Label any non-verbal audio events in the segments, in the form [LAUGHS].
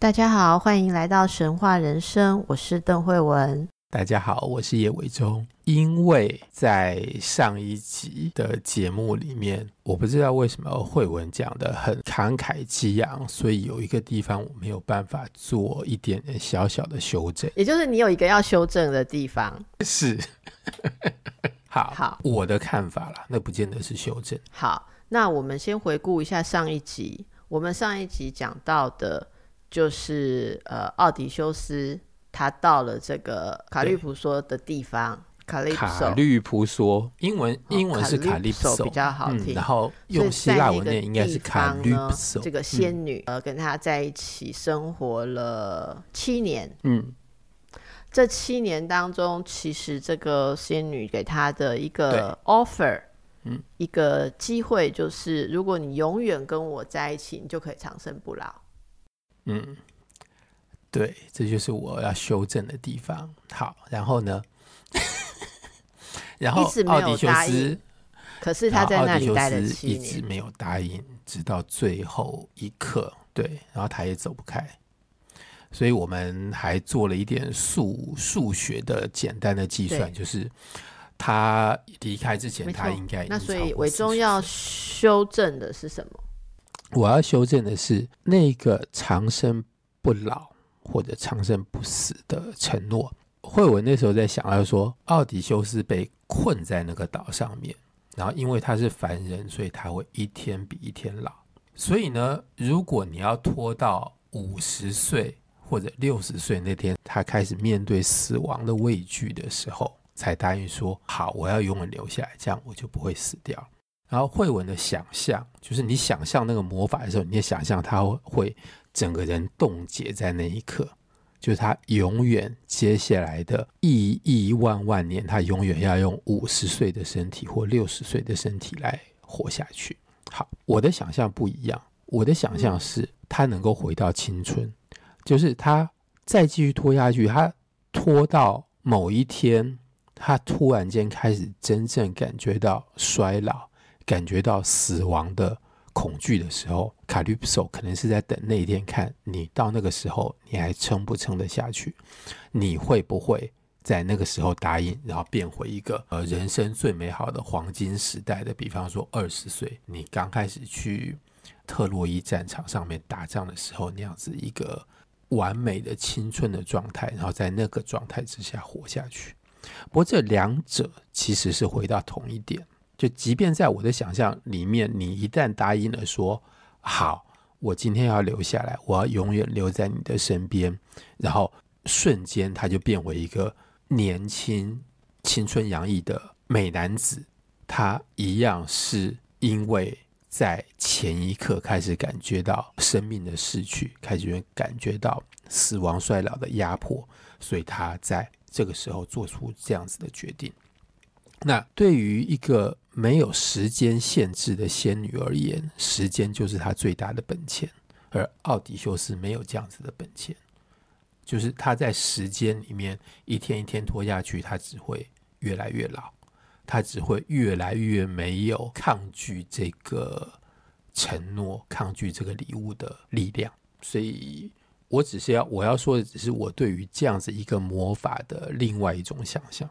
大家好，欢迎来到神话人生，我是邓慧文。大家好，我是叶伟忠。因为在上一集的节目里面，我不知道为什么慧文讲的很慷慨激昂，所以有一个地方我没有办法做一点点小小的修正。也就是你有一个要修正的地方，是。好，好，我的看法啦，那不见得是修正。好，那我们先回顾一下上一集。我们上一集讲到的就是呃，奥迪修斯。他到了这个卡利普索的地方，卡利卡利普索，英文英文是卡利普索比较好听，嗯、然后用希腊文念应该是卡利普索。这个仙女呃跟他在一起生活了七年，嗯，这七年当中，其实这个仙女给他的一个 offer，嗯，一个机会就是，如果你永远跟我在一起，你就可以长生不老，嗯。对，这就是我要修正的地方。好，然后呢？[LAUGHS] 然后奥迪修斯，可是他在那里待了七年，一直没有答应，直到最后一刻。对，然后他也走不开，所以我们还做了一点数数学的简单的计算，就是他离开之前，他应该那所以伟忠要修正的是什么？我要修正的是那个长生不老。或者长生不死的承诺。惠文那时候在想，要说奥迪修斯被困在那个岛上面，然后因为他是凡人，所以他会一天比一天老。所以呢，如果你要拖到五十岁或者六十岁那天，他开始面对死亡的畏惧的时候，才答应说好，我要永远留下来，这样我就不会死掉。然后慧文的想象，就是你想象那个魔法的时候，你也想象他会。整个人冻结在那一刻，就是他永远接下来的亿亿万万年，他永远要用五十岁的身体或六十岁的身体来活下去。好，我的想象不一样，我的想象是他能够回到青春，就是他再继续拖下去，他拖到某一天，他突然间开始真正感觉到衰老，感觉到死亡的。恐惧的时候，卡律普索可能是在等那一天，看你到那个时候，你还撑不撑得下去？你会不会在那个时候答应，然后变回一个呃人生最美好的黄金时代的？比方说二十岁，你刚开始去特洛伊战场上面打仗的时候，那样子一个完美的青春的状态，然后在那个状态之下活下去。不过这两者其实是回到同一点。就即便在我的想象里面，你一旦答应了说好，我今天要留下来，我要永远留在你的身边，然后瞬间他就变为一个年轻、青春洋溢的美男子，他一样是因为在前一刻开始感觉到生命的逝去，开始感觉到死亡衰老的压迫，所以他在这个时候做出这样子的决定。那对于一个没有时间限制的仙女而言，时间就是她最大的本钱。而奥迪修斯没有这样子的本钱，就是他在时间里面一天一天拖下去，他只会越来越老，他只会越来越没有抗拒这个承诺、抗拒这个礼物的力量。所以我只是要我要说的，只是我对于这样子一个魔法的另外一种想象。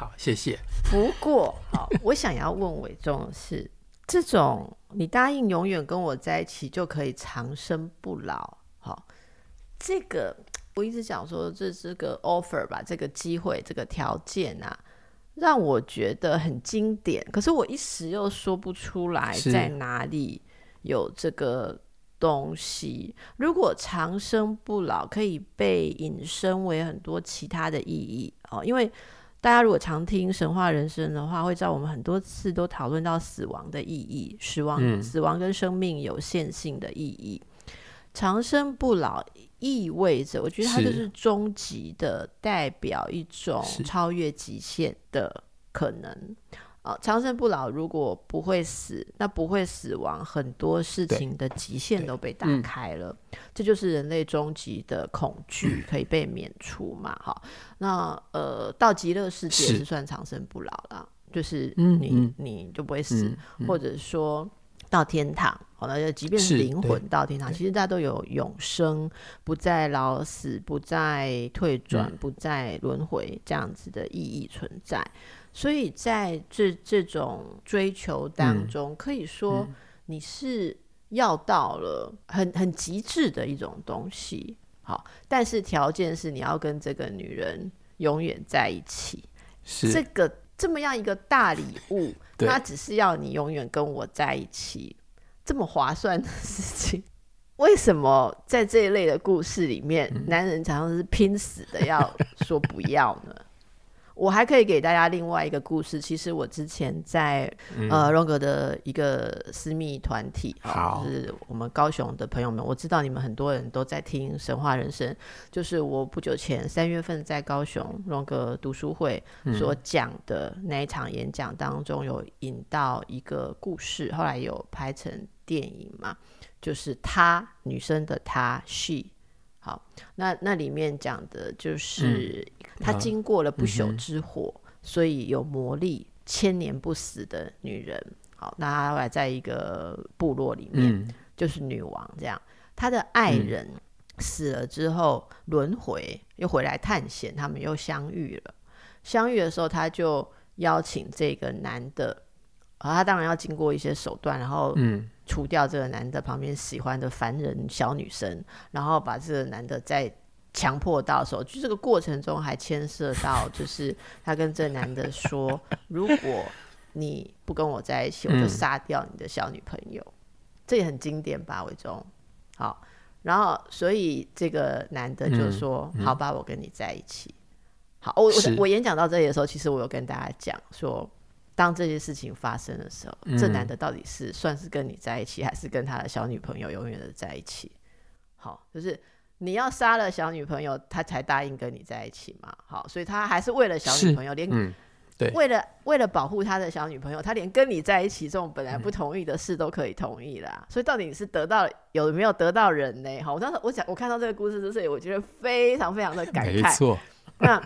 好，谢谢。不过，好，我想要问伟忠的是，这种你答应永远跟我在一起就可以长生不老，好，这个我一直讲说这是个 offer 吧，这个机会，这个条件啊，让我觉得很经典。可是我一时又说不出来在哪里有这个东西。如果长生不老可以被引申为很多其他的意义哦，因为。大家如果常听神话人生的话，会知道我们很多次都讨论到死亡的意义，死亡、嗯、死亡跟生命有限性的意义。长生不老意味着，我觉得它就是终极的代表一种超越极限的可能。啊，长生不老如果不会死，那不会死亡，很多事情的极限都被打开了，嗯、这就是人类终极的恐惧可以被免除嘛。哈、嗯，那呃，到极乐世界是算长生不老了，就是你、嗯、你就不会死，或者说到天堂，好，了就即便是灵魂到天堂，其实大家都有永生，不再老死，不再退转，嗯、不再轮回这样子的意义存在。所以在这这种追求当中，嗯、可以说你是要到了很很极致的一种东西。好，但是条件是你要跟这个女人永远在一起。是这个这么样一个大礼物，[LAUGHS] 那只是要你永远跟我在一起，这么划算的事情，为什么在这一类的故事里面，嗯、男人常常是拼死的要说不要呢？我还可以给大家另外一个故事。其实我之前在、嗯、呃荣格的一个私密团体，好，就是我们高雄的朋友们，我知道你们很多人都在听神话人生。就是我不久前三月份在高雄荣格读书会所讲的那一场演讲当中，有引到一个故事，后来有拍成电影嘛，就是她女生的她 she。好，那那里面讲的就是她经过了不朽之火，嗯、所以有魔力，千年不死的女人。好，那她后来在一个部落里面，嗯、就是女王这样。她的爱人死了之后轮回，又回来探险，他们又相遇了。相遇的时候，他就邀请这个男的。啊，他当然要经过一些手段，然后除掉这个男的旁边喜欢的凡人小女生，然后把这个男的再强迫到手。就这个过程中还牵涉到，就是他跟这个男的说：“如果你不跟我在一起，我就杀掉你的小女朋友。”这也很经典吧，伟忠。好，然后所以这个男的就说：“好吧，我跟你在一起。”好，我我我演讲到这里的时候，其实我有跟大家讲说。当这些事情发生的时候，嗯、这男的到底是算是跟你在一起，还是跟他的小女朋友永远的在一起？好，就是你要杀了小女朋友，他才答应跟你在一起嘛。好，所以他还是为了小女朋友，连、嗯、对，为了为了保护他的小女朋友，他连跟你在一起这种本来不同意的事都可以同意啦。嗯、所以到底你是得到有没有得到人呢？好，我当时我想我看到这个故事之后，我觉得非常非常的感慨。没错，那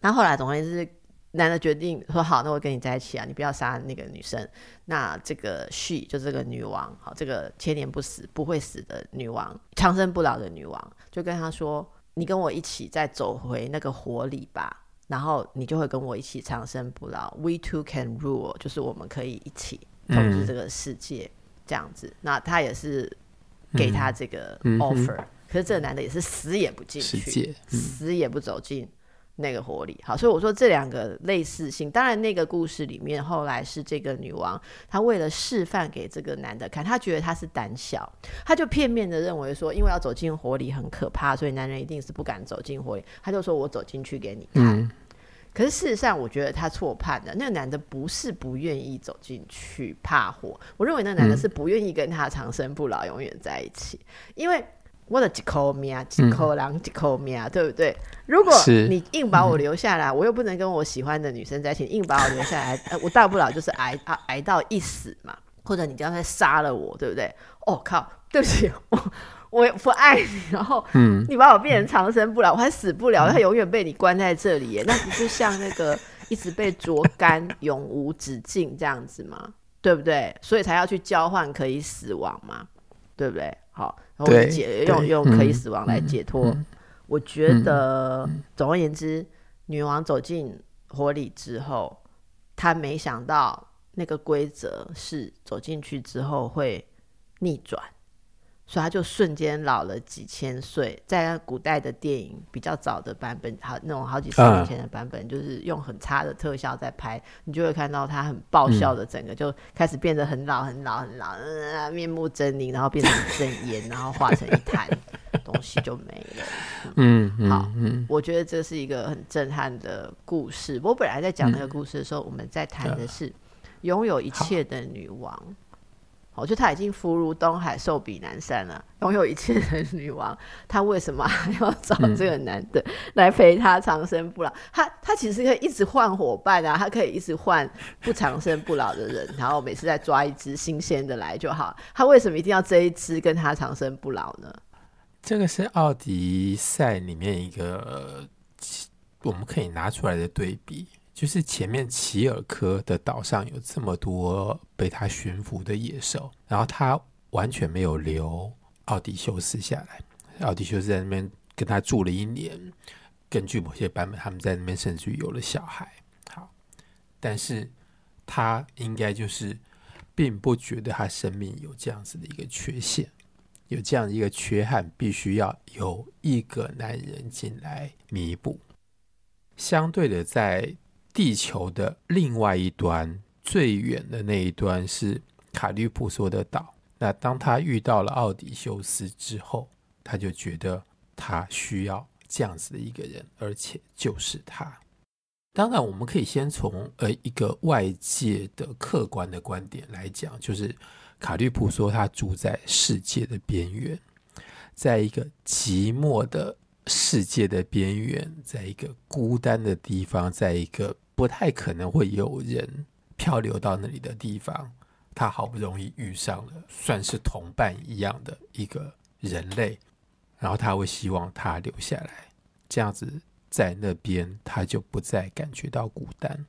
那后来总归是。男的决定说好，那我跟你在一起啊，你不要杀那个女生。那这个 she 就这个女王，好，这个千年不死、不会死的女王，长生不老的女王，就跟他说：“你跟我一起再走回那个火里吧，然后你就会跟我一起长生不老。We two can rule，就是我们可以一起统治这个世界，嗯、这样子。那他也是给他这个 offer，、嗯、可是这个男的也是死也不进去，嗯、死也不走进。”那个火里，好，所以我说这两个类似性。当然，那个故事里面后来是这个女王，她为了示范给这个男的看，她觉得他是胆小，她就片面的认为说，因为要走进火里很可怕，所以男人一定是不敢走进火里。她就说我走进去给你看。嗯、可是事实上，我觉得他错判了。那个男的不是不愿意走进去怕火，我认为那个男的是不愿意跟他长生不老，永远在一起，因为。我的几口命啊，几口狼几口命啊，对不对？如果你硬把我留下来，我又不能跟我喜欢的女生在一起，硬把我留下来，我大不了就是挨啊挨到一死嘛，或者你将来杀了我，对不对？哦靠，对不起，我我不爱你，然后你把我变成长生不老，我还死不了，他永远被你关在这里耶，那不是像那个一直被灼干，永无止境这样子吗？对不对？所以才要去交换可以死亡嘛，对不对？好，然后解用用可以死亡来解脱。嗯、我觉得，嗯、总而言之，女王走进火里之后，她没想到那个规则是走进去之后会逆转。所以他就瞬间老了几千岁，在古代的电影比较早的版本，好那种好几十年前的版本，就是用很差的特效在拍，你就会看到他很爆笑的整个就开始变得很老很老很老，呃、面目狰狞，然后变成一阵烟，然后化成一滩东西就没了。嗯，嗯好，嗯、我觉得这是一个很震撼的故事。我本来在讲那个故事的时候，嗯、我们在谈的是拥有一切的女王。哦，就她已经福如东海，寿比南山了，拥有一切的女王，她为什么还要找这个男的来陪她长生不老？她她其实可以一直换伙伴啊，她可以一直换不长生不老的人，然后每次再抓一只新鲜的来就好。她为什么一定要这一只跟她长生不老呢？这个是奥迪赛里面一个我们可以拿出来的对比。就是前面齐尔科的岛上有这么多被他驯服的野兽，然后他完全没有留奥迪修斯下来。奥迪修斯在那边跟他住了一年，根据某些版本，他们在那边甚至于有了小孩。好，但是他应该就是并不觉得他生命有这样子的一个缺陷，有这样的一个缺憾，必须要有一个男人进来弥补。相对的，在地球的另外一端，最远的那一端是卡利普索的岛。那当他遇到了奥迪修斯之后，他就觉得他需要这样子的一个人，而且就是他。当然，我们可以先从呃一个外界的客观的观点来讲，就是卡利普索他住在世界的边缘，在一个寂寞的世界的边缘，在一个孤单的地方，在一个。不太可能会有人漂流到那里的地方，他好不容易遇上了算是同伴一样的一个人类，然后他会希望他留下来，这样子在那边他就不再感觉到孤单。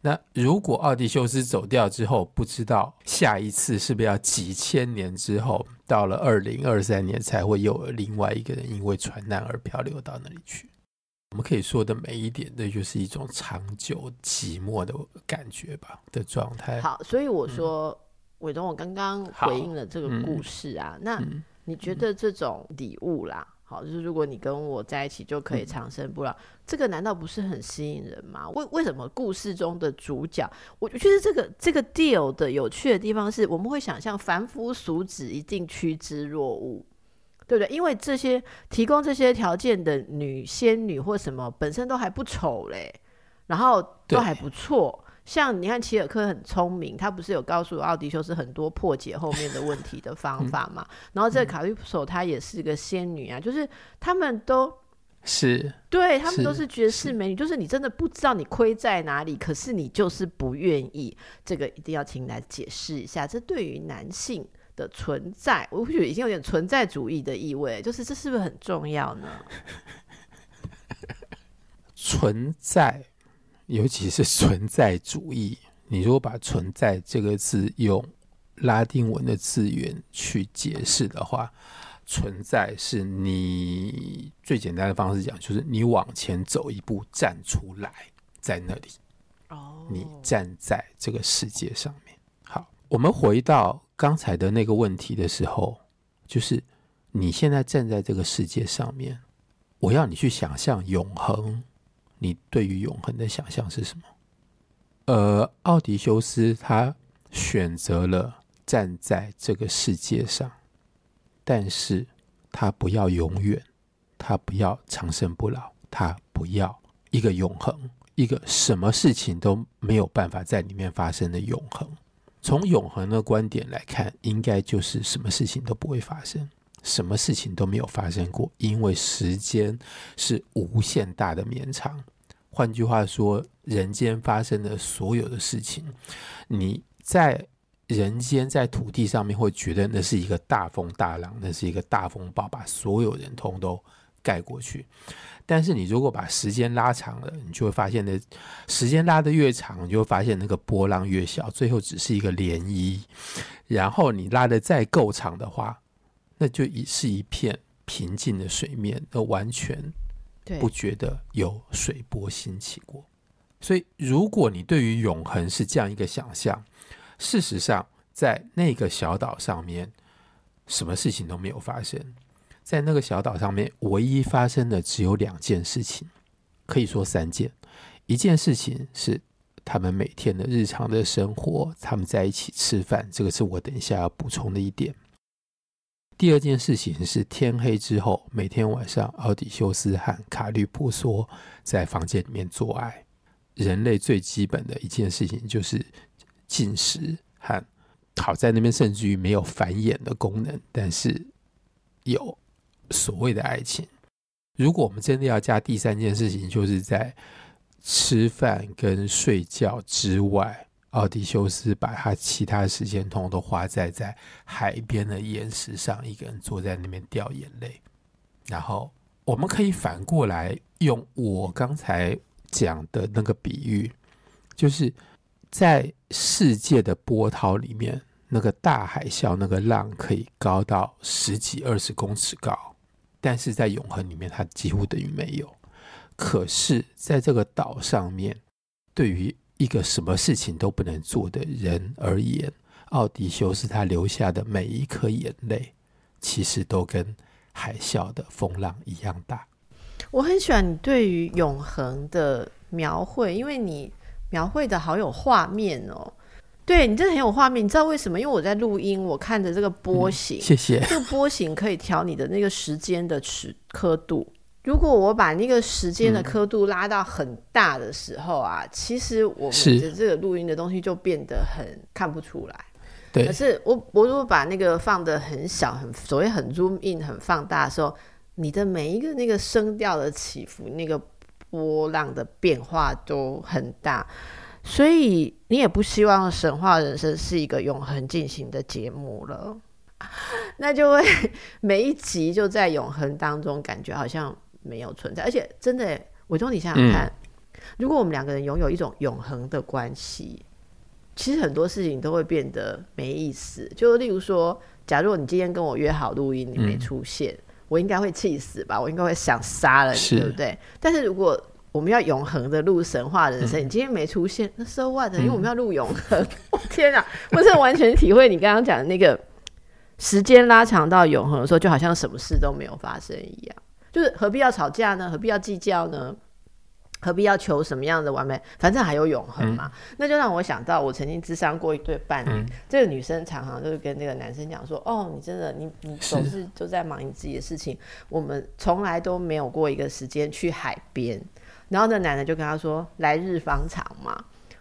那如果奥迪修斯走掉之后，不知道下一次是不是要几千年之后，到了二零二三年才会有另外一个人因为船难而漂流到那里去。我们可以说的每一点，那就是一种长久寂寞的感觉吧的状态。好，所以我说，伟、嗯、东，我刚刚回应了这个故事啊。嗯、那你觉得这种礼物啦，好，就是如果你跟我在一起就可以长生不老，嗯、这个难道不是很吸引人吗？为为什么故事中的主角，我觉得这个这个 deal 的有趣的地方是，我们会想象凡夫俗子一定趋之若鹜。对不对？因为这些提供这些条件的女仙女或什么本身都还不丑嘞，然后都还不错。像你看齐尔克很聪明，他不是有告诉奥迪修斯很多破解后面的问题的方法嘛？嗯、然后这个卡利普索她也是个仙女啊，嗯、就是他们都是对他们都是绝世美女，就是你真的不知道你亏在哪里，可是你就是不愿意。这个一定要请你来解释一下，这对于男性。的存在，我觉得已经有点存在主义的意味，就是这是不是很重要呢？[LAUGHS] 存在，尤其是存在主义。你如果把“存在”这个字用拉丁文的字源去解释的话，存在是你最简单的方式讲，就是你往前走一步，站出来，在那里。哦，你站在这个世界上面。好，我们回到。刚才的那个问题的时候，就是你现在站在这个世界上面，我要你去想象永恒。你对于永恒的想象是什么？呃，奥迪修斯他选择了站在这个世界上，但是他不要永远，他不要长生不老，他不要一个永恒，一个什么事情都没有办法在里面发生的永恒。从永恒的观点来看，应该就是什么事情都不会发生，什么事情都没有发生过，因为时间是无限大的绵长。换句话说，人间发生的所有的事情，你在人间在土地上面会觉得那是一个大风大浪，那是一个大风暴，把所有人通都盖过去。但是你如果把时间拉长了，你就会发现，那时间拉得越长，你就会发现那个波浪越小，最后只是一个涟漪。然后你拉得再够长的话，那就一是一片平静的水面，而完全不觉得有水波兴起过。所以，如果你对于永恒是这样一个想象，事实上，在那个小岛上面，什么事情都没有发生。在那个小岛上面，唯一发生的只有两件事情，可以说三件。一件事情是他们每天的日常的生活，他们在一起吃饭，这个是我等一下要补充的一点。第二件事情是天黑之后，每天晚上奥迪修斯和卡律普索在房间里面做爱。人类最基本的一件事情就是进食和好在那边甚至于没有繁衍的功能，但是有所谓的爱情。如果我们真的要加第三件事情，就是在吃饭跟睡觉之外，奥迪修斯把他其他时间通通都花在在海边的岩石上，一个人坐在那边掉眼泪。然后我们可以反过来用我刚才讲的那个比喻，就是在世界的波涛里面，那个大海啸，那个浪可以高到十几二十公尺高。但是在永恒里面，它几乎等于没有。可是，在这个岛上面，对于一个什么事情都不能做的人而言，奥迪修斯他留下的每一颗眼泪，其实都跟海啸的风浪一样大。我很喜欢你对于永恒的描绘，因为你描绘的好有画面哦。对，你真的很有画面，你知道为什么？因为我在录音，我看着这个波形，嗯，谢谢。这个波形可以调你的那个时间的尺刻度。如果我把那个时间的刻度拉到很大的时候啊，嗯、其实我们的这个录音的东西就变得很看不出来。对。可是我我如果把那个放的很小，很所谓很 zoom in 很放大的时候，你的每一个那个声调的起伏，那个波浪的变化都很大。所以你也不希望神话人生是一个永恒进行的节目了，[LAUGHS] 那就会 [LAUGHS] 每一集就在永恒当中，感觉好像没有存在。而且真的，伟忠，你想想看，嗯，如果我们两个人拥有一种永恒的关系，其实很多事情都会变得没意思。就例如说，假如你今天跟我约好录音，你没出现，嗯，我应该会气死吧？我应该会想杀了你，对不对？但是如果我们要永恒的录神话人生，嗯，你今天没出现，那 so what？因为我们要录永恒。嗯、[LAUGHS] 天啊，我是完全体会你刚刚讲的那个时间拉长到永恒的时候，就好像什么事都没有发生一样。就是何必要吵架呢？何必要计较呢？何必要求什么样的完美？反正还有永恒嘛，嗯。那就让我想到，我曾经智商过一对伴侣，嗯，这个女生常常就是跟那个男生讲说：“哦，你真的，你你总是都在忙你自己的事情，我们从来都没有过一个时间去海边。”然后那男的就跟他说：“来日方长嘛。”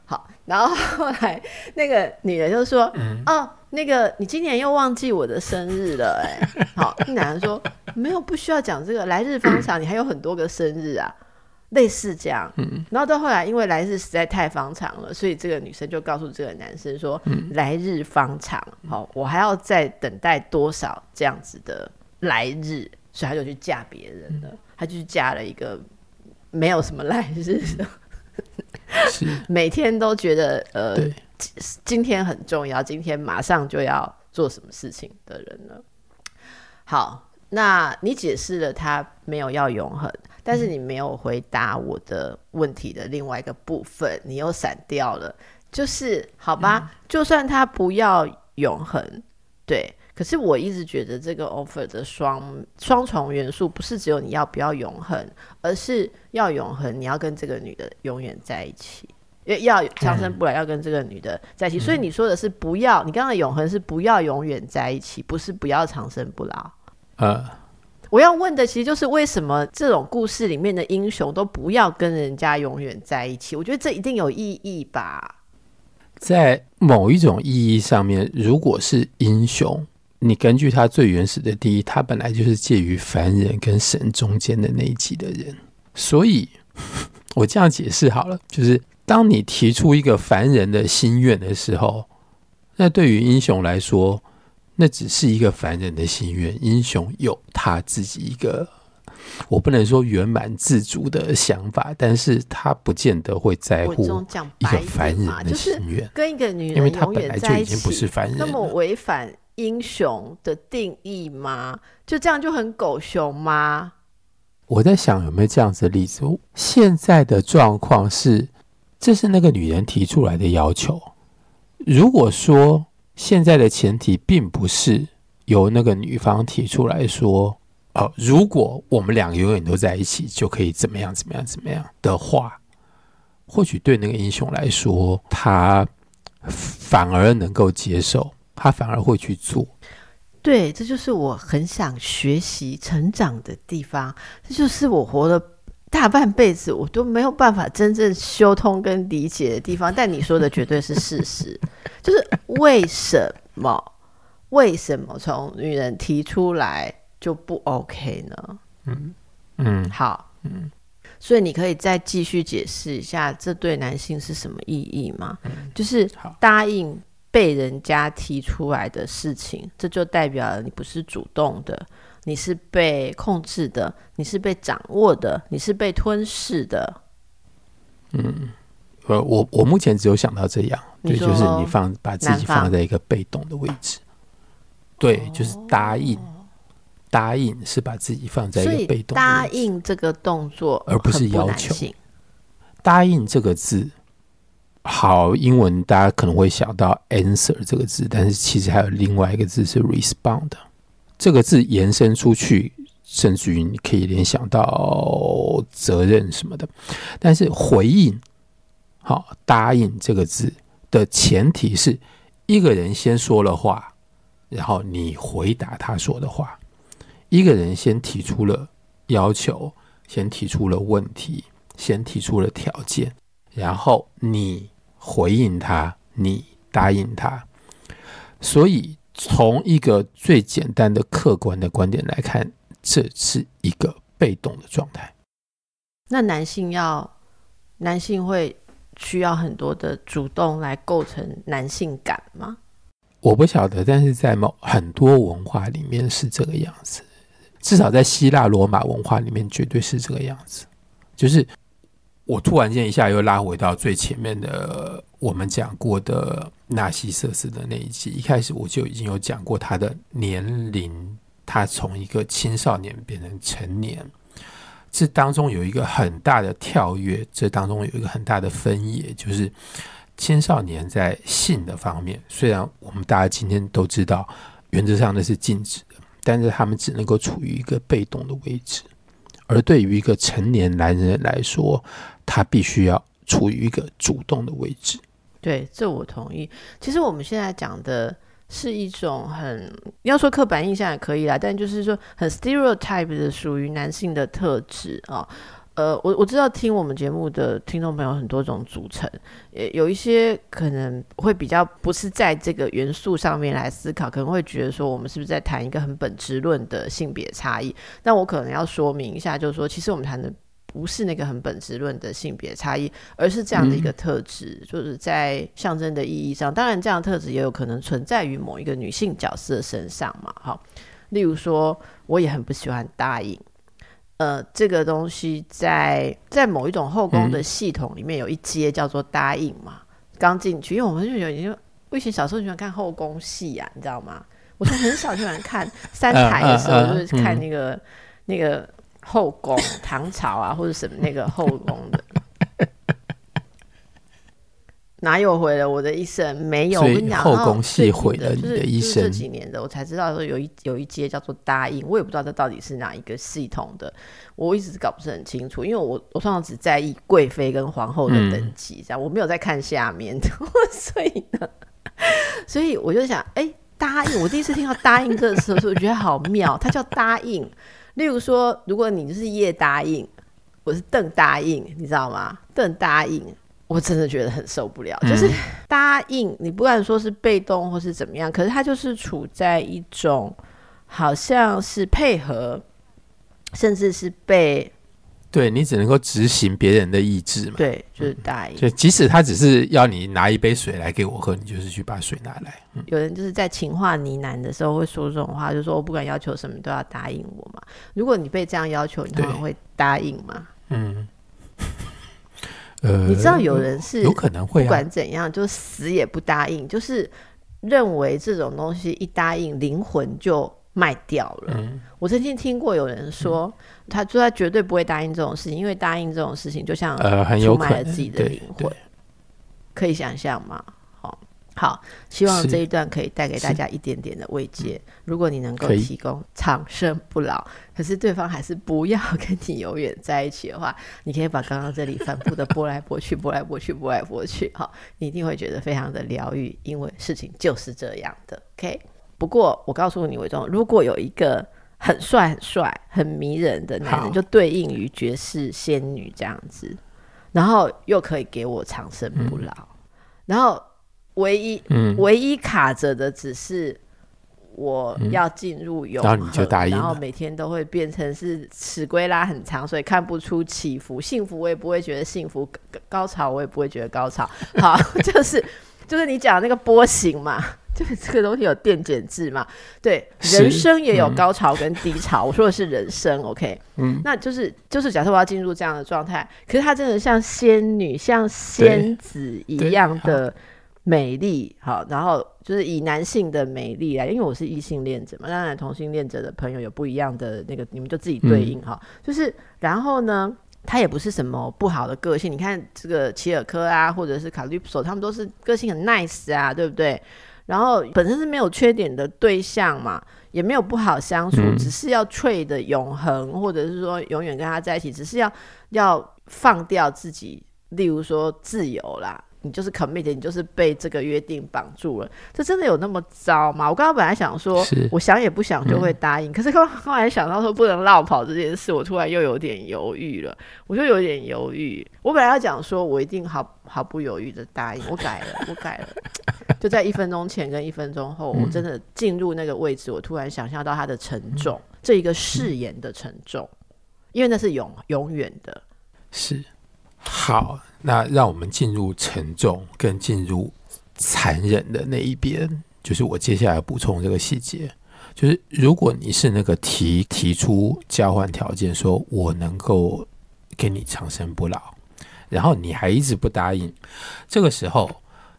好，然后后来那个女人就说：“嗯、哦，那个你今年又忘记我的生日了。”哎，[LAUGHS] 好，那男的说：“没有，不需要讲这个。来日方长，你还有很多个生日啊。”类似这样。然后到后来，因为来日实在太方长了，所以这个女生就告诉这个男生说：“来日方长，好，我还要再等待多少这样子的来日？”所以他就去嫁别人了，他就去嫁了一个。没有什么来日的，每天都觉得呃，今天很重要，今天马上就要做什么事情的人了。好，那你解释了他没有要永恒，但是你没有回答我的问题的另外一个部分，你又闪掉了。就是好吧，嗯，就算他不要永恒，对。可是我一直觉得这个 offer 的双双重元素不是只有你要不要永恒，而是要永恒，你要跟这个女的永远在一起，要长生不老，要跟这个女的在一起。嗯、所以你说的是不要，你刚刚的永恒是不要永远在一起，不是不要长生不老。呃，我要问的其实就是为什么这种故事里面的英雄都不要跟人家永远在一起？我觉得这一定有意义吧。在某一种意义上面，如果是英雄。你根据他最原始的第一，他本来就是介于凡人跟神中间的那一级的人，所以 [LAUGHS] 我这样解释好了，就是当你提出一个凡人的心愿的时候，那对于英雄来说，那只是一个凡人的心愿。英雄有他自己一个，我不能说圆满自主的想法，但是他不见得会在乎一个凡人的心愿，跟一个女人，因为他本来就已经不是凡人，那么违反。英雄的定义吗？就这样就很狗熊吗？我在想有没有这样子的例子。现在的状况是，这是那个女人提出来的要求。如果说现在的前提并不是由那个女方提出来说，哦，如果我们两个永远都在一起，就可以怎么样怎么样怎么样的话，或许对那个英雄来说，他反而能够接受。他反而会去做，对，这就是我很想学习成长的地方。这就是我活了大半辈子，我都没有办法真正修通跟理解的地方。但你说的绝对是事实，[LAUGHS] 就是为什么？为什么从女人提出来就不 OK 呢？嗯嗯，好，嗯，所以你可以再继续解释一下，这对男性是什么意义吗？嗯、就是答应被人家提出来的事情，这就代表了你不是主动的，你是被控制的，你是被掌握的，你是被吞噬的。嗯，呃，我我目前只有想到这样，对，就是你放把自己放在一个被动的位置。对，就是答应，哦、答应是把自己放在一个被动。答应这个动作，而不是要求。答应这个字，好，英文大家可能会想到 answer 这个字，但是其实还有另外一个字是 respond。这个字延伸出去，甚至于你可以联想到责任什么的。但是回应，好，答应这个字的前提是一个人先说了话。然后你回答他说的话，一个人先提出了要求，先提出了问题，先提出了条件，然后你回应他，你答应他。所以从一个最简单的客观的观点来看，这是一个被动的状态。那男性要，男性会需要很多的主动来构成男性感吗？我不晓得，但是在某很多文化里面是这个样子，至少在希腊罗马文化里面绝对是这个样子。就是我突然间一下又拉回到最前面的我们讲过的纳西瑟斯的那一集，一开始我就已经有讲过他的年龄，他从一个青少年变成成年，这当中有一个很大的跳跃，这当中有一个很大的分野，就是。青少年在性的方面，虽然我们大家今天都知道，原则上那是禁止的，但是他们只能够处于一个被动的位置。而对于一个成年男人来说，他必须要处于一个主动的位置。对，这我同意。其实我们现在讲的是一种很，要说刻板印象也可以啦，但就是说很 stereotype 的属于男性的特质啊。呃，我我知道听我们节目的听众朋友很多种组成，也有一些可能会比较不是在这个元素上面来思考，可能会觉得说我们是不是在谈一个很本质论的性别差异？但我可能要说明一下，就是说其实我们谈的不是那个很本质论的性别差异，而是这样的一个特质，嗯、就是在象征的意义上，当然这样的特质也有可能存在于某一个女性角色身上嘛。好，例如说，我也很不喜欢答应。呃，这个东西在在某一种后宫的系统里面有一阶叫做答应嘛。刚、嗯、进去，因为我们就有，因为我以前小时候喜欢看后宫戏啊，你知道吗？我从很小就喜欢看 [LAUGHS] 三台的时候，就是看那个、嗯、那个后宫唐朝啊，或者什么那个后宫的。[LAUGHS] 哪有毁了我的一生？没有，我跟你讲，后宫戏毁了你的一生。这几年的，我才知道说有一有一阶叫做答应，我也不知道这到底是哪一个系统的，我一直搞不是很清楚。因为我我通常只在意贵妃跟皇后的等级，这样、嗯、我没有在看下面的，[LAUGHS] 所以呢，所以我就想，哎、欸，答应，我第一次听到答应这个词的时候，我觉得好妙，它叫答应。例如说，如果你就是叶答应，我是邓答应，你知道吗？邓答应。我真的觉得很受不了，嗯、就是答应你，不管说是被动或是怎么样，可是他就是处在一种好像是配合，甚至是被对你只能够执行别人的意志嘛？对，就是答应。就即使他只是要你拿一杯水来给我喝，你就是去把水拿来。嗯、有人就是在情话呢喃的时候会说这种话，就是说我不管要求什么都要答应我嘛。如果你被这样要求，你可能会答应吗？嗯。呃 [LAUGHS] 你知道有人是有可能会不管怎样就死也不答应，就是认为这种东西一答应灵魂就卖掉了。我曾经听过有人说，他说他绝对不会答应这种事情，因为答应这种事情就像呃出卖了自己的灵魂。可以想象吗？好，好希望这一段可以带给大家一点点的慰藉。如果你能够提供长生不老，可是对方还是不要跟你永远在一起的话，你可以把刚刚这里反复的拨来拨去、拨来拨去、拨来拨去，好，你一定会觉得非常的疗愈，因为事情就是这样的。OK，不过我告诉你，伟忠，如果有一个很帅、很帅、很迷人的男人，就对应于绝世仙女这样子，然后又可以给我长生不老，嗯、然后。唯一、嗯、唯一卡着的只是我要进入永恒、嗯，然后答应，然后每天都会变成是尺规拉很长，所以看不出起伏。幸福我也不会觉得幸福，高潮我也不会觉得高潮。好，[LAUGHS] 就是 [LAUGHS] 就是你讲那个波形嘛。对，这个东西有电解质嘛？对，人生也有高潮跟低潮。嗯、我说的是人生，OK？嗯，那就是就是假设我要进入这样的状态，可是她真的像仙女、像仙子一样的美丽，好，然后就是以男性的美丽来，因为我是异性恋者嘛，当然同性恋者的朋友有不一样的那个，你们就自己对应哈、嗯。就是然后呢，他也不是什么不好的个性，你看这个齐尔科啊，或者是卡利普索，他们都是个性很 nice 啊，对不对？然后本身是没有缺点的对象嘛，也没有不好相处，嗯、只是要 trade 的永恒，或者是说永远跟他在一起，只是要要放掉自己，例如说自由啦。你就是 committed，你就是被这个约定绑住了。这真的有那么糟吗？我刚刚本来想说，我想也不想就会答应，嗯、可是刚刚后来想到说不能落跑这件事，我突然又有点犹豫了。我就有点犹豫。我本来要讲说，我一定毫毫不犹豫的答应。我改了，我改了。就在一分钟前跟一分钟后，我真的进入那个位置，我突然想象到它的沉重，嗯、这一个誓言的沉重，因为那是永永远的。是。好，那让我们进入沉重，跟进入残忍的那一边。就是我接下来补充这个细节，就是如果你是那个提提出交换条件，说我能够给你长生不老，然后你还一直不答应，这个时候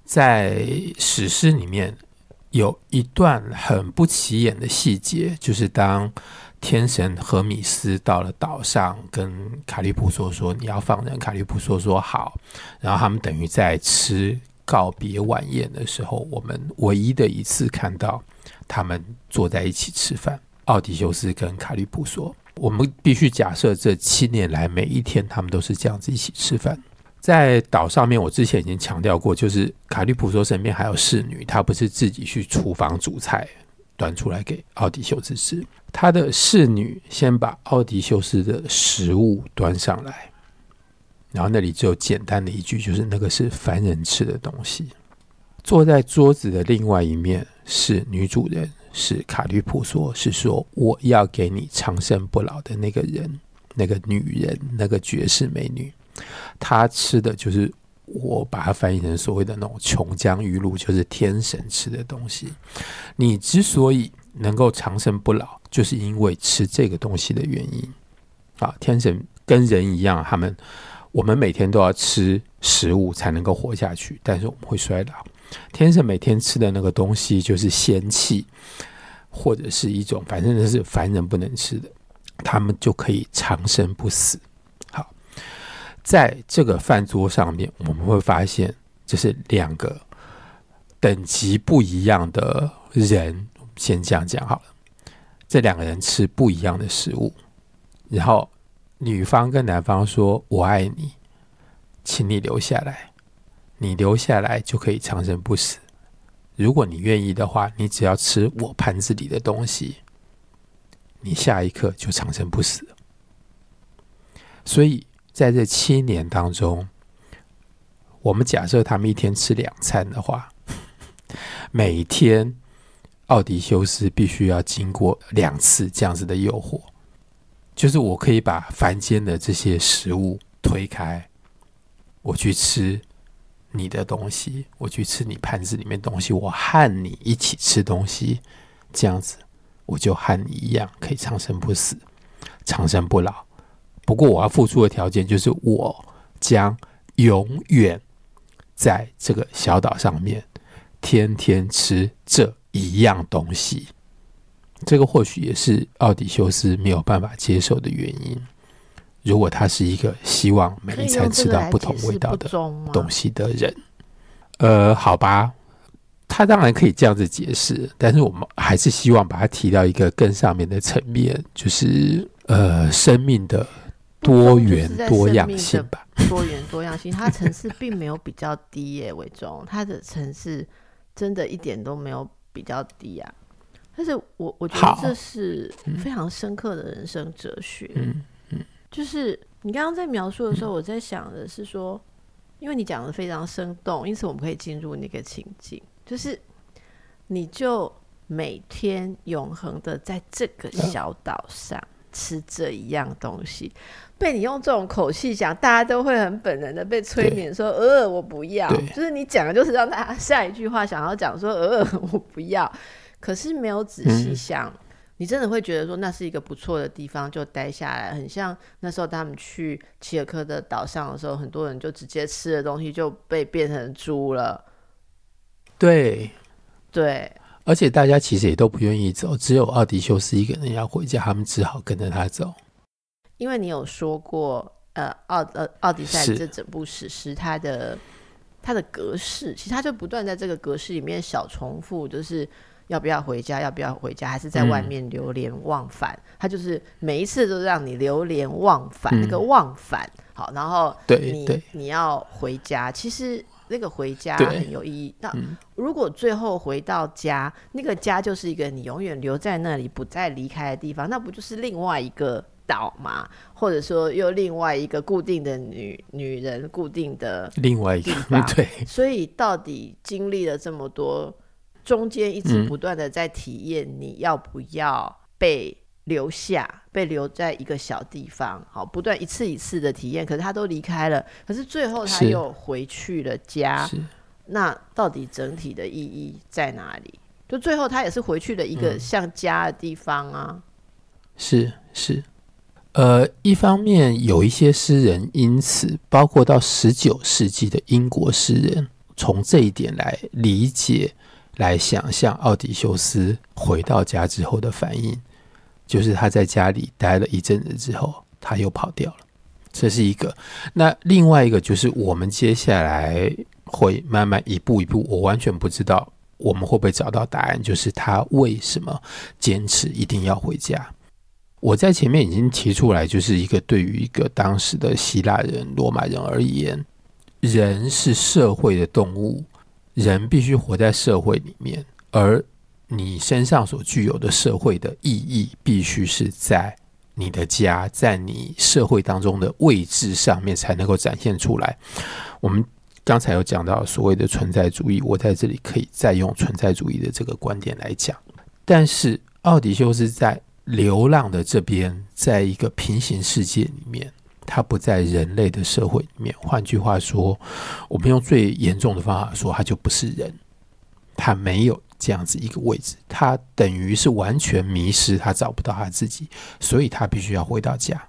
在史诗里面有一段很不起眼的细节，就是当。天神荷米斯到了岛上，跟卡利普索说：“你要放人。”卡利普索说：“好。”然后他们等于在吃告别晚宴的时候，我们唯一的一次看到他们坐在一起吃饭。奥迪修斯跟卡利普索，我们必须假设这七年来每一天他们都是这样子一起吃饭。在岛上面，我之前已经强调过，就是卡利普索身边还有侍女，他不是自己去厨房煮菜。端出来给奥迪修斯吃，他的侍女先把奥迪修斯的食物端上来，然后那里只有简单的一句，就是那个是凡人吃的东西。坐在桌子的另外一面是女主人，是卡利普索，是说我要给你长生不老的那个人，那个女人，那个绝世美女，他吃的就是。我把它翻译成所谓的那种琼浆玉露，就是天神吃的东西。你之所以能够长生不老，就是因为吃这个东西的原因。啊，天神跟人一样，他们我们每天都要吃食物才能够活下去，但是我们会衰老。天神每天吃的那个东西就是仙气，或者是一种反正是凡人不能吃的，他们就可以长生不死。在这个饭桌上面，我们会发现这是两个等级不一样的人。先这样讲好了，这两个人吃不一样的食物，然后女方跟男方说：“我爱你，请你留下来。你留下来就可以长生不死。如果你愿意的话，你只要吃我盘子里的东西，你下一刻就长生不死。”所以。在这七年当中，我们假设他们一天吃两餐的话，[LAUGHS] 每天奥迪修斯必须要经过两次这样子的诱惑，就是我可以把凡间的这些食物推开，我去吃你的东西，我去吃你盘子里面东西，我和你一起吃东西，这样子我就和你一样可以长生不死，长生不老。不过我要付出的条件就是，我将永远在这个小岛上面天天吃这一样东西。这个或许也是奥迪修斯没有办法接受的原因。如果他是一个希望每一餐吃到不同味道的东西的人，呃，好吧，他当然可以这样子解释，但是我们还是希望把它提到一个更上面的层面，就是呃，生命的。多元多样性吧，[LAUGHS] 多元多样性，它层次并没有比较低耶，伟忠，它的层次真的一点都没有比较低啊。但是我我觉得这是非常深刻的人生哲学。嗯。嗯，就是你刚刚在描述的时候，我在想的是说，因为你讲的非常生动，因此我们可以进入那个情境，就是你就每天永恒的在这个小岛上吃这一样东西，被你用这种口气讲，大家都会很本能的被催眠说：“呃，我不要。”就是你讲的就是让大家下一句话想要讲说：“呃，我不要。”可是没有仔细想。嗯你真的会觉得说那是一个不错的地方，就待下来，很像那时候他们去齐尔克的岛上的时候，很多人就直接吃的东西就被变成猪了。对，对，而且大家其实也都不愿意走，只有奥迪修斯一个人要回家，他们只好跟着他走。因为你有说过，呃，奥呃奥迪赛这整部史诗，它的它的格式，其实它就不断在这个格式里面小重复，就是。要不要回家？要不要回家？还是在外面流连忘返？嗯、他就是每一次都让你流连忘返，嗯、那个忘返好，然后你对你要回家，其实那个回家很有意义。那如果最后回到家，那个家就是一个你永远留在那里不再离开的地方，那不就是另外一个岛吗？或者说又另外一个固定的女女人，固定的另外一个？[LAUGHS] 对，所以到底经历了这么多。中间一直不断的在体验，你要不要被留下，嗯、被留在一个小地方？好，不断一次一次的体验。可是他都离开了，可是最后他又回去了家。那到底整体的意义在哪里？就最后他也是回去了一个像家的地方啊。是是，呃，一方面有一些诗人因此，包括到十九世纪的英国诗人，从这一点来理解。来想象奥迪修斯回到家之后的反应，就是他在家里待了一阵子之后，他又跑掉了。这是一个。那另外一个就是，我们接下来会慢慢一步一步，我完全不知道我们会不会找到答案，就是他为什么坚持一定要回家。我在前面已经提出来，就是一个对于一个当时的希腊人、罗马人而言，人是社会的动物。人必须活在社会里面，而你身上所具有的社会的意义，必须是在你的家，在你社会当中的位置上面才能够展现出来。我们刚才有讲到所谓的存在主义，我在这里可以再用存在主义的这个观点来讲。但是奥迪修斯在流浪的这边，在一个平行世界里面。他不在人类的社会里面，换句话说，我们用最严重的方法说，他就不是人，他没有这样子一个位置，他等于是完全迷失，他找不到他自己，所以他必须要回到家。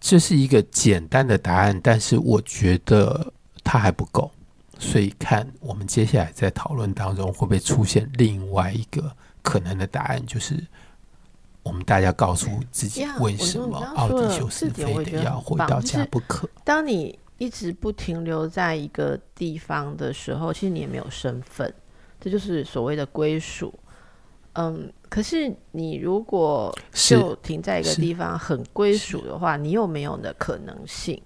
这是一个简单的答案，但是我觉得他还不够，所以看我们接下来在讨论当中会不会出现另外一个可能的答案，就是。我们大家告诉自己，为什么奥迪修斯非得要回到家不可？当你一直不停留在一个地方的时候，其实你也没有身份，这就是所谓的归属。嗯，可是你如果就停在一个地方很归属的话，你有没有的可能性。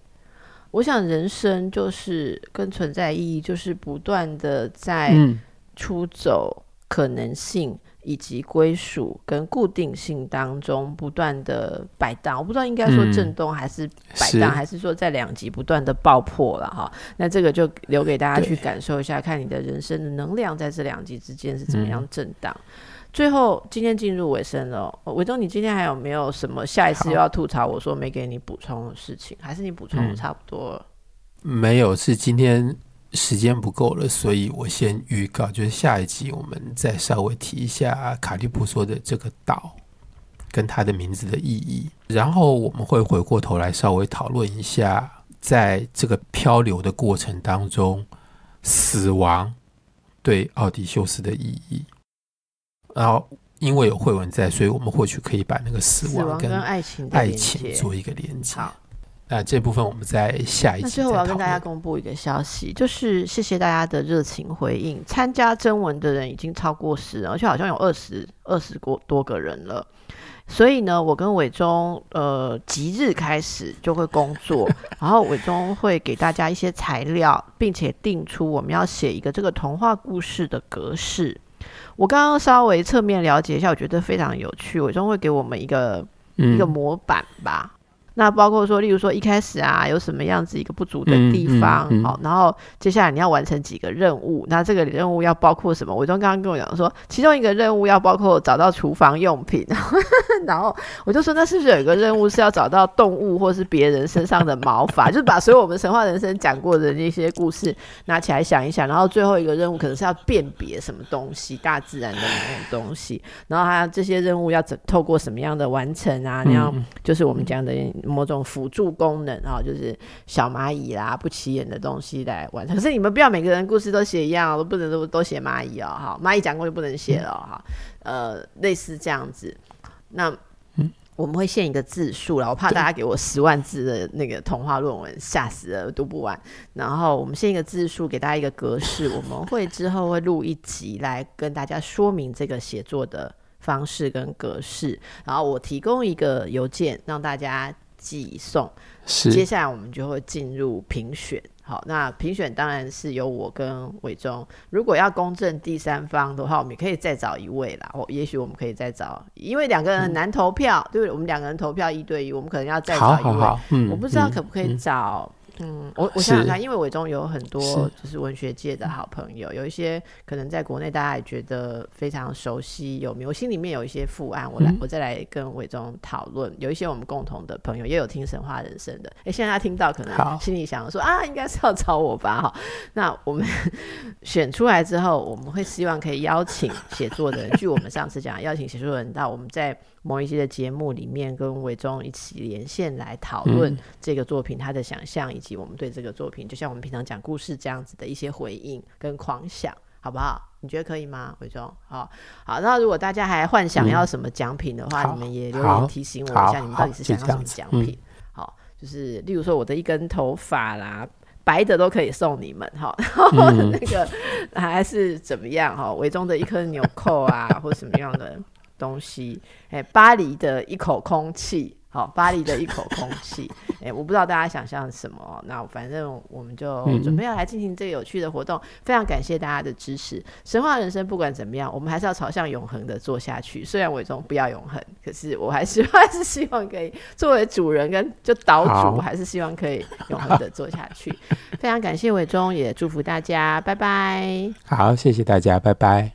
我想人生就是跟存在意义，就是不断的在出走可能性。以及归属跟固定性当中不断的摆荡，我不知道应该说震动还是摆荡，嗯、还是说在两极不断的爆破了哈。那这个就留给大家去感受一下，看你的人生的能量在这两极之间是怎么样震荡。嗯、最后，今天进入尾声了，伟忠，你今天还有没有什么下一次又要吐槽我说没给你补充的事情？还是你补充的差不多了？嗯、没有，是今天。时间不够了，所以我先预告，就是下一集我们再稍微提一下卡利普说的这个岛跟它的名字的意义，然后我们会回过头来稍微讨论一下，在这个漂流的过程当中，死亡对奥迪修斯的意义。然后因为有慧文在，所以我们或许可以把那个死亡跟爱情爱情做一个连接。那这部分我们在下一期。那最后我要跟大家公布一个消息，就是谢谢大家的热情回应。参加征文的人已经超过十人，而且好像有二十二十多多个人了。所以呢，我跟伟忠呃即日开始就会工作，[LAUGHS] 然后伟忠会给大家一些材料，并且定出我们要写一个这个童话故事的格式。我刚刚稍微侧面了解一下，我觉得非常有趣。伟忠会给我们一个、嗯、一个模板吧。那包括说，例如说一开始啊，有什么样子一个不足的地方，好、嗯嗯嗯哦，然后接下来你要完成几个任务，那这个任务要包括什么？伟忠刚刚跟我讲说，其中一个任务要包括找到厨房用品，[LAUGHS] 然后我就说，那是不是有一个任务是要找到动物或是别人身上的毛发？就是把所有我们神话人生讲过的那些故事拿起来想一想，然后最后一个任务可能是要辨别什么东西，大自然的那种东西，然后还有这些任务要怎透过什么样的完成啊？那样就是我们讲的某种辅助功能啊，就是小蚂蚁啦、不起眼的东西来完成。可是你们不要每个人故事都写一样，都不能都都写蚂蚁哦，哈，蚂蚁讲过就不能写了哈，呃，类似这样子，那。我们会限一个字数了，我怕大家给我十万字的那个童话论文，吓死了，读不完。然后我们限一个字数，给大家一个格式。[LAUGHS] 我们会之后会录一集来跟大家说明这个写作的方式跟格式。然后我提供一个邮件让大家寄送。是，接下来我们就会进入评选。好，那评选当然是由我跟伟忠。如果要公正第三方的话，我们也可以再找一位啦。我也许我们可以再找，因为两个人很难投票，嗯、对不对？我们两个人投票一对一，我们可能要再找一位。好好好，嗯，我不知道可不可以找。嗯嗯，我我想想看，因为伟忠有很多就是文学界的好朋友，有一些可能在国内大家也觉得非常熟悉有名，我心里面有一些负案，我来、嗯、我再来跟伟忠讨论。有一些我们共同的朋友也有听神话人生的，哎、欸，现在他听到可能心里想说啊，应该是要找我吧？哈，那我们 [LAUGHS] 选出来之后，我们会希望可以邀请写作的人，[LAUGHS] 据我们上次讲，邀请写作的人到我们在。某一些的节目里面，跟伟忠一起连线来讨论这个作品，他的想象以及我们对这个作品，就像我们平常讲故事这样子的一些回应跟狂想，好不好？你觉得可以吗，伟忠？好，好。那如果大家还幻想要什么奖品的话，嗯，你们也留言提醒我一下，你们到底是想要什么奖品？好，就是例如说我的一根头发啦，白的都可以送你们哈。然 [LAUGHS] 后那个还是怎么样哈？伟忠的一颗纽扣啊，或什么样的？东西，哎、欸，巴黎的一口空气，好，巴黎的一口空气，[LAUGHS] 哎、欸，我不知道大家想象什么，那反正我们就准备要来进行这个有趣的活动，嗯、非常感谢大家的支持。神话人生不管怎么样，我们还是要朝向永恒的做下去。虽然伟忠不要永恒，可是我还是还是 [LAUGHS] 希望可以作为主人跟就岛主，还是希望可以永恒的做下去。[LAUGHS] 非常感谢伟忠，也祝福大家，拜拜。好，谢谢大家，拜拜。